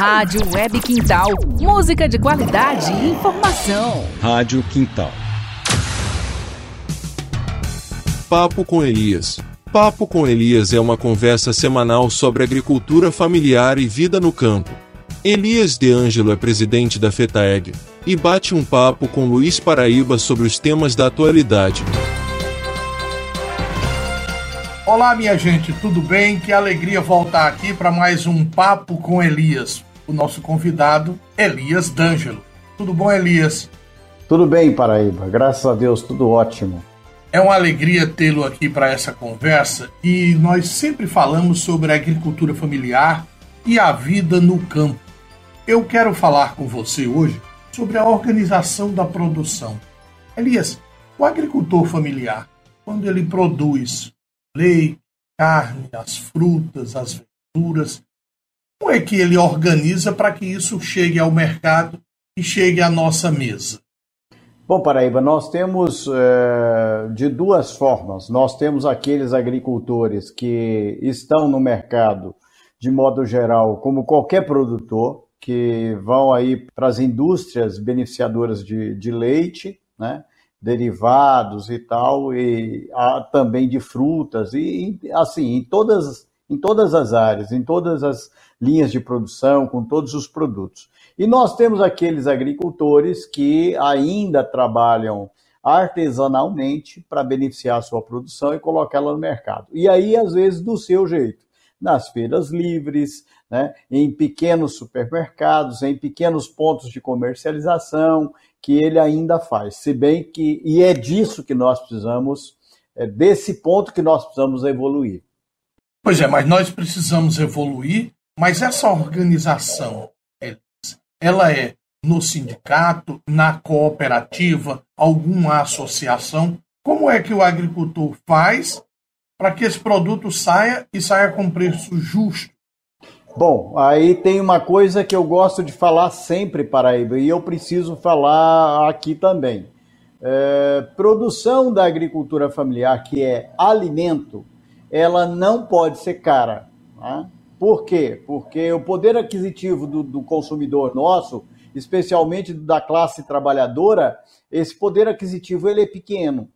Rádio Web Quintal. Música de qualidade e informação. Rádio Quintal. Papo com Elias. Papo com Elias é uma conversa semanal sobre agricultura familiar e vida no campo. Elias De Angelo é presidente da FETAEG e bate um papo com Luiz Paraíba sobre os temas da atualidade. Olá, minha gente, tudo bem? Que alegria voltar aqui para mais um Papo com Elias. O nosso convidado, Elias D'Angelo. Tudo bom, Elias? Tudo bem, Paraíba. Graças a Deus, tudo ótimo. É uma alegria tê-lo aqui para essa conversa e nós sempre falamos sobre a agricultura familiar e a vida no campo. Eu quero falar com você hoje sobre a organização da produção. Elias, o agricultor familiar, quando ele produz leite, carne, as frutas, as verduras. Como é que ele organiza para que isso chegue ao mercado e chegue à nossa mesa? Bom, Paraíba, nós temos é, de duas formas. Nós temos aqueles agricultores que estão no mercado, de modo geral, como qualquer produtor, que vão aí para as indústrias beneficiadoras de, de leite, né? derivados e tal, e também de frutas, e assim, em todas, em todas as áreas, em todas as linhas de produção, com todos os produtos. E nós temos aqueles agricultores que ainda trabalham artesanalmente para beneficiar a sua produção e colocá-la no mercado. E aí, às vezes, do seu jeito, nas feiras livres, né, em pequenos supermercados, em pequenos pontos de comercialização, que ele ainda faz. Se bem que, e é disso que nós precisamos, é desse ponto que nós precisamos evoluir. Pois é, mas nós precisamos evoluir, mas essa organização, ela é no sindicato, na cooperativa, alguma associação? Como é que o agricultor faz para que esse produto saia e saia com preço justo? Bom, aí tem uma coisa que eu gosto de falar sempre, Paraíba, e eu preciso falar aqui também. É, produção da agricultura familiar, que é alimento, ela não pode ser cara. Né? Por quê? Porque o poder aquisitivo do, do consumidor nosso, especialmente da classe trabalhadora, esse poder aquisitivo ele é pequeno.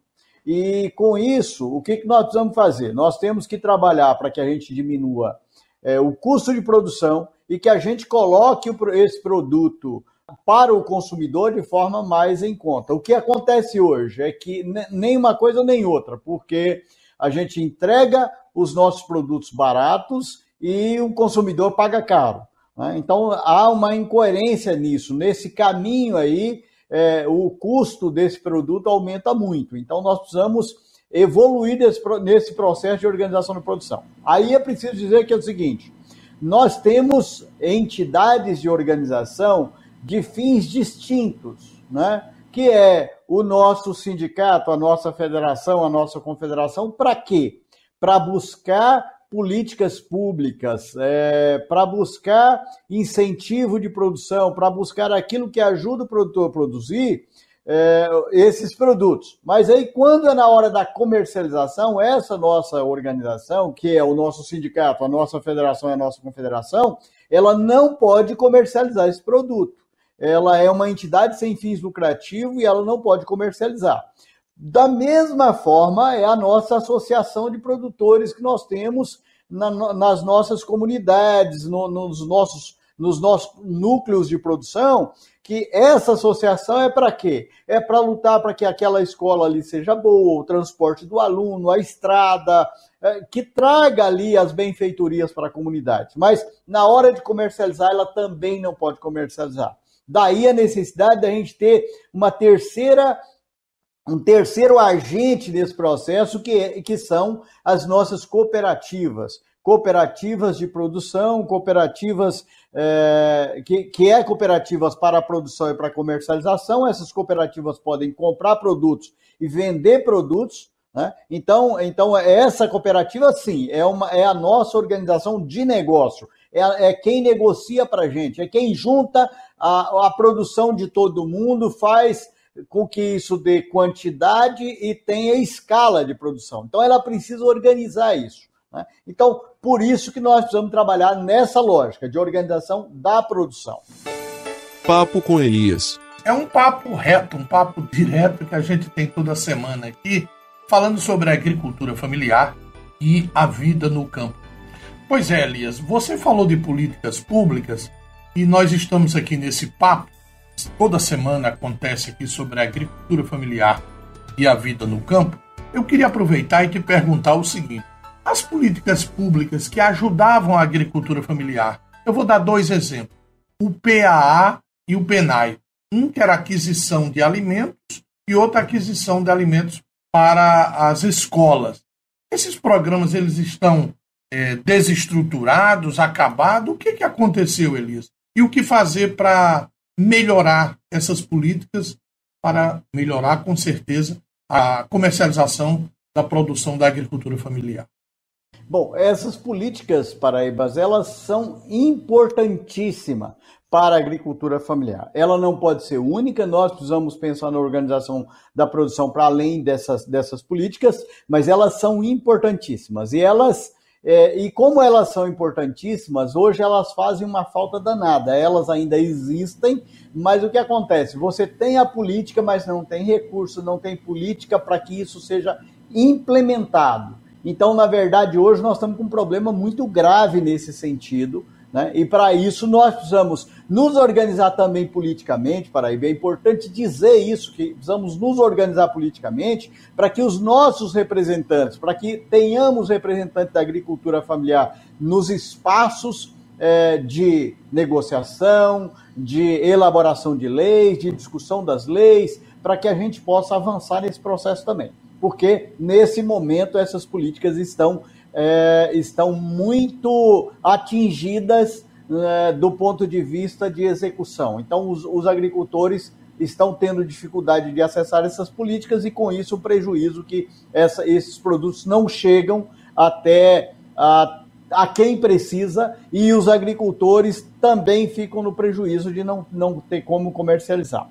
E com isso, o que, que nós precisamos fazer? Nós temos que trabalhar para que a gente diminua é, o custo de produção e que a gente coloque esse produto para o consumidor de forma mais em conta. O que acontece hoje é que nem uma coisa nem outra, porque a gente entrega os nossos produtos baratos e o consumidor paga caro. Né? Então há uma incoerência nisso. Nesse caminho aí, é, o custo desse produto aumenta muito. Então nós precisamos evoluir nesse, nesse processo de organização de produção. Aí é preciso dizer que é o seguinte: nós temos entidades de organização de fins distintos, né? Que é o nosso sindicato, a nossa federação, a nossa confederação, para quê? Para buscar políticas públicas, é, para buscar incentivo de produção, para buscar aquilo que ajuda o produtor a produzir é, esses produtos. Mas aí, quando é na hora da comercialização, essa nossa organização, que é o nosso sindicato, a nossa federação e a nossa confederação, ela não pode comercializar esse produto. Ela é uma entidade sem fins lucrativos e ela não pode comercializar. Da mesma forma, é a nossa associação de produtores que nós temos na, nas nossas comunidades, no, nos, nossos, nos nossos núcleos de produção, que essa associação é para quê? É para lutar para que aquela escola ali seja boa, o transporte do aluno, a estrada, é, que traga ali as benfeitorias para a comunidade. Mas na hora de comercializar, ela também não pode comercializar. Daí a necessidade da gente ter uma terceira um terceiro agente nesse processo que, que são as nossas cooperativas cooperativas de produção, cooperativas é, que, que é cooperativas para produção e para comercialização. Essas cooperativas podem comprar produtos e vender produtos. Né? Então, então, essa cooperativa, sim, é, uma, é a nossa organização de negócio. É, é quem negocia para a gente, é quem junta a, a produção de todo mundo, faz com que isso dê quantidade e tenha escala de produção. Então, ela precisa organizar isso. Né? Então, Por isso que nós precisamos trabalhar nessa lógica de organização da produção. Papo com Elias. É um papo reto, um papo direto que a gente tem toda semana aqui, falando sobre a agricultura familiar e a vida no campo. Pois é, Elias, você falou de políticas públicas e nós estamos aqui nesse papo. Toda semana acontece aqui sobre a agricultura familiar e a vida no campo. Eu queria aproveitar e te perguntar o seguinte: as políticas públicas que ajudavam a agricultura familiar. Eu vou dar dois exemplos: o PAA e o PENAI. Um que era aquisição de alimentos e outra aquisição de alimentos para as escolas. Esses programas eles estão é, desestruturados, acabados. O que, que aconteceu, Elias? E o que fazer para melhorar essas políticas, para melhorar, com certeza, a comercialização da produção da agricultura familiar? Bom, essas políticas paraíbas, elas são importantíssimas para a agricultura familiar. Ela não pode ser única, nós precisamos pensar na organização da produção para além dessas, dessas políticas, mas elas são importantíssimas. E elas, é, e como elas são importantíssimas, hoje elas fazem uma falta danada. Elas ainda existem, mas o que acontece? Você tem a política, mas não tem recurso, não tem política para que isso seja implementado. Então, na verdade, hoje nós estamos com um problema muito grave nesse sentido. Né? E para isso nós precisamos nos organizar também politicamente, para é importante dizer isso, que precisamos nos organizar politicamente para que os nossos representantes, para que tenhamos representantes da agricultura familiar nos espaços é, de negociação, de elaboração de leis, de discussão das leis, para que a gente possa avançar nesse processo também porque nesse momento essas políticas estão, é, estão muito atingidas é, do ponto de vista de execução. Então, os, os, agricultores estão tendo dificuldade de acessar essas políticas e, com isso, o prejuízo que essa, esses produtos não chegam até a, a quem precisa e os agricultores também ficam no prejuízo de não, não ter como comercializar.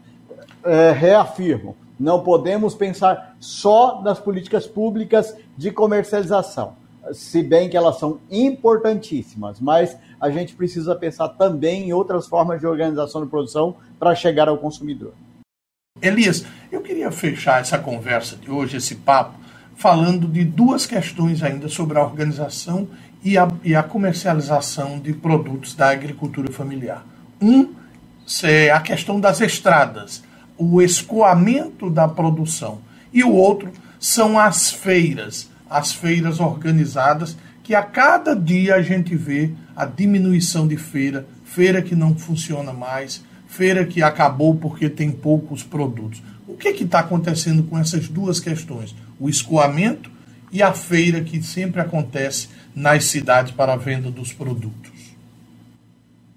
É, reafirmo, não podemos pensar só nas políticas públicas de comercialização, se bem que elas são importantíssimas, mas a gente precisa pensar também em outras formas de organização de produção para chegar ao consumidor. Elias, eu queria fechar essa conversa de hoje, esse papo, falando de duas questões ainda sobre a organização e a, e a comercialização de produtos da agricultura familiar. Um é a questão das estradas o escoamento da produção. E o outro são as feiras, as feiras organizadas, que a cada dia a gente vê a diminuição de feira, feira que não funciona mais, feira que acabou porque tem poucos produtos. O que está acontecendo com essas duas questões? O escoamento e a feira que sempre acontece nas cidades para a venda dos produtos.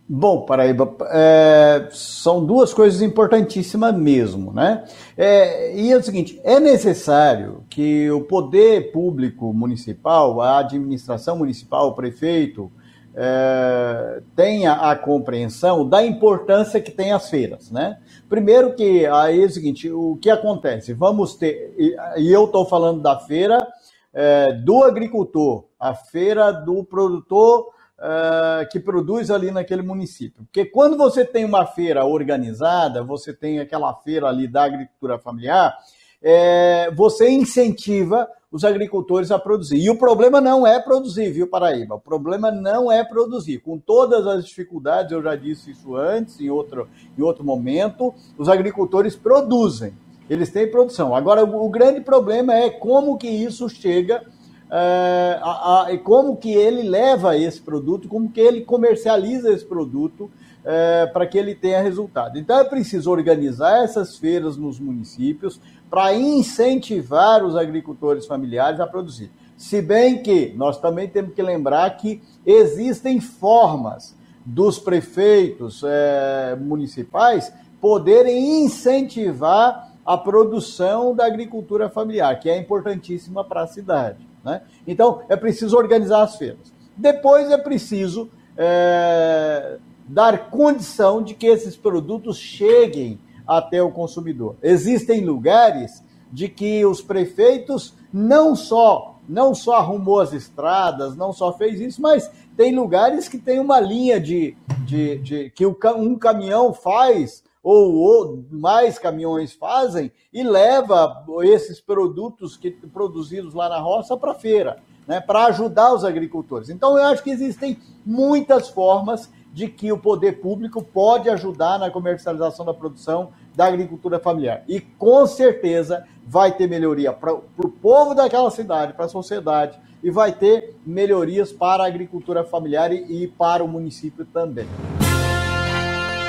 Bom, Paraíba, é, são duas coisas importantíssimas mesmo, né? É, e é o seguinte: é necessário que o poder público municipal, a administração municipal, o prefeito, é, tenha a compreensão da importância que tem as feiras, né? Primeiro que aí é o seguinte: o que acontece? Vamos ter, e eu estou falando da feira é, do agricultor, a feira do produtor uh, que produz ali naquele município. Porque quando você tem uma feira organizada, você tem aquela feira ali da agricultura familiar, é, você incentiva os agricultores a produzir. E o problema não é produzir, viu, Paraíba? O problema não é produzir. Com todas as dificuldades, eu já disse isso antes, em outro, em outro momento, os agricultores produzem. Eles têm produção. Agora, o, o grande problema é como que isso chega é, a, a, como que ele leva esse produto, como que ele comercializa esse produto é, para que ele tenha resultado. Então é preciso organizar essas feiras nos municípios para incentivar os agricultores familiares a produzir. Se bem que nós também temos que lembrar que existem formas dos prefeitos é, municipais poderem incentivar a produção da agricultura familiar, que é importantíssima para a cidade. Né? Então, é preciso organizar as feiras. Depois é preciso é, dar condição de que esses produtos cheguem até o consumidor. Existem lugares de que os prefeitos não só não só arrumou as estradas, não só fez isso, mas tem lugares que tem uma linha de, de, de que um caminhão faz ou, ou, mais caminhões fazem e leva esses produtos que produzidos lá na roça para a feira, né, para ajudar os agricultores. Então eu acho que existem muitas formas de que o poder público pode ajudar na comercialização da produção da agricultura familiar. E com certeza vai ter melhoria para o povo daquela cidade, para a sociedade, e vai ter melhorias para a agricultura familiar e, e para o município também.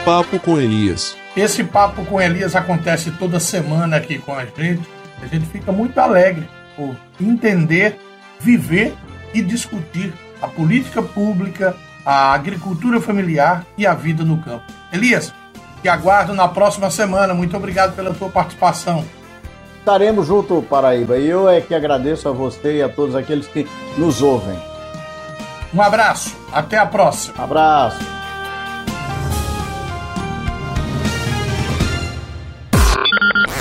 Papo com Elias. Esse papo com Elias acontece toda semana aqui com a gente. A gente fica muito alegre por entender, viver e discutir a política pública, a agricultura familiar e a vida no campo. Elias, te aguardo na próxima semana. Muito obrigado pela tua participação. Estaremos junto, Paraíba. E eu é que agradeço a você e a todos aqueles que nos ouvem. Um abraço. Até a próxima. Abraço.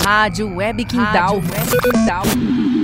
Rádio Web Quintal. Rádio Web.